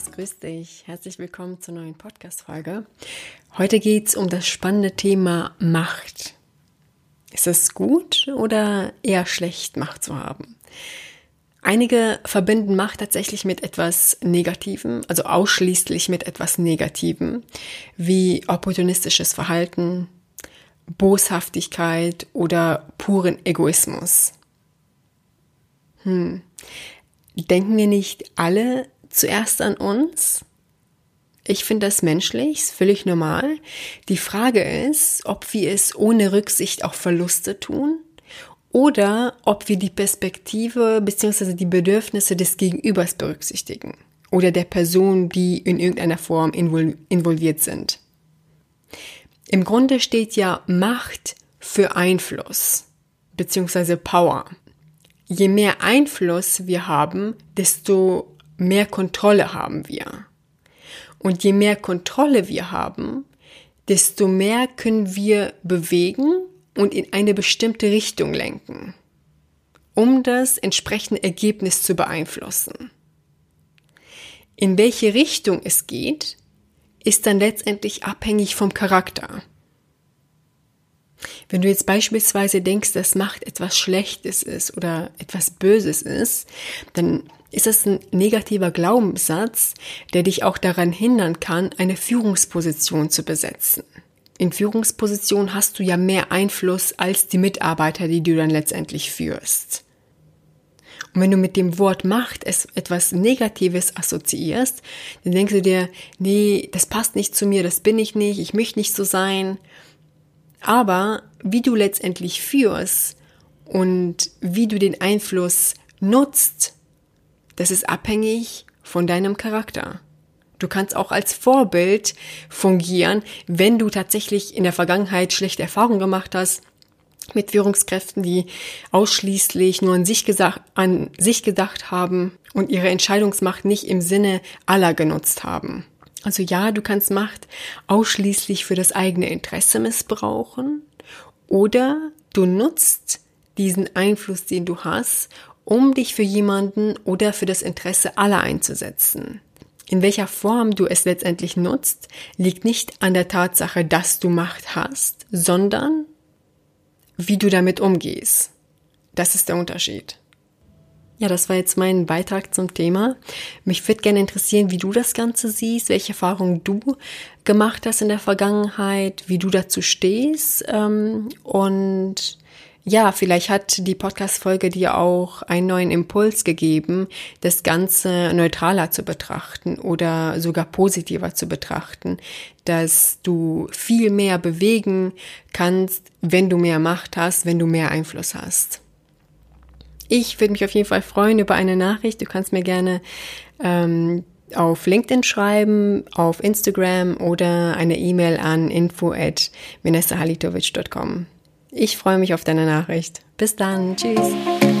Servus, grüß dich. Herzlich willkommen zur neuen Podcast-Folge. Heute geht es um das spannende Thema Macht. Ist es gut oder eher schlecht, Macht zu haben? Einige verbinden Macht tatsächlich mit etwas Negativem, also ausschließlich mit etwas Negativem, wie opportunistisches Verhalten, Boshaftigkeit oder puren Egoismus. Hm. Denken wir nicht alle zuerst an uns? Ich finde das menschlich, ist völlig normal. Die Frage ist, ob wir es ohne Rücksicht auf Verluste tun oder ob wir die Perspektive bzw. die Bedürfnisse des Gegenübers berücksichtigen oder der Person, die in irgendeiner Form involviert sind. Im Grunde steht ja Macht für Einfluss bzw. Power. Je mehr Einfluss wir haben, desto mehr Kontrolle haben wir. Und je mehr Kontrolle wir haben, desto mehr können wir bewegen und in eine bestimmte Richtung lenken, um das entsprechende Ergebnis zu beeinflussen. In welche Richtung es geht, ist dann letztendlich abhängig vom Charakter. Wenn du jetzt beispielsweise denkst, dass Macht etwas Schlechtes ist oder etwas Böses ist, dann ist das ein negativer Glaubenssatz, der dich auch daran hindern kann, eine Führungsposition zu besetzen. In Führungsposition hast du ja mehr Einfluss als die Mitarbeiter, die du dann letztendlich führst. Und wenn du mit dem Wort Macht es etwas Negatives assoziierst, dann denkst du dir, nee, das passt nicht zu mir, das bin ich nicht, ich möchte nicht so sein. Aber wie du letztendlich führst und wie du den Einfluss nutzt, das ist abhängig von deinem Charakter. Du kannst auch als Vorbild fungieren, wenn du tatsächlich in der Vergangenheit schlechte Erfahrungen gemacht hast mit Führungskräften, die ausschließlich nur an sich, gesagt, an sich gedacht haben und ihre Entscheidungsmacht nicht im Sinne aller genutzt haben. Also ja, du kannst Macht ausschließlich für das eigene Interesse missbrauchen oder du nutzt diesen Einfluss, den du hast, um dich für jemanden oder für das Interesse aller einzusetzen. In welcher Form du es letztendlich nutzt, liegt nicht an der Tatsache, dass du Macht hast, sondern wie du damit umgehst. Das ist der Unterschied. Ja, das war jetzt mein Beitrag zum Thema. Mich würde gerne interessieren, wie du das Ganze siehst, welche Erfahrungen du gemacht hast in der Vergangenheit, wie du dazu stehst ähm, und ja, vielleicht hat die Podcast-Folge dir auch einen neuen Impuls gegeben, das Ganze neutraler zu betrachten oder sogar positiver zu betrachten, dass du viel mehr bewegen kannst, wenn du mehr Macht hast, wenn du mehr Einfluss hast. Ich würde mich auf jeden Fall freuen über eine Nachricht. Du kannst mir gerne ähm, auf LinkedIn schreiben, auf Instagram oder eine E-Mail an info at. Ich freue mich auf deine Nachricht. Bis dann. Tschüss.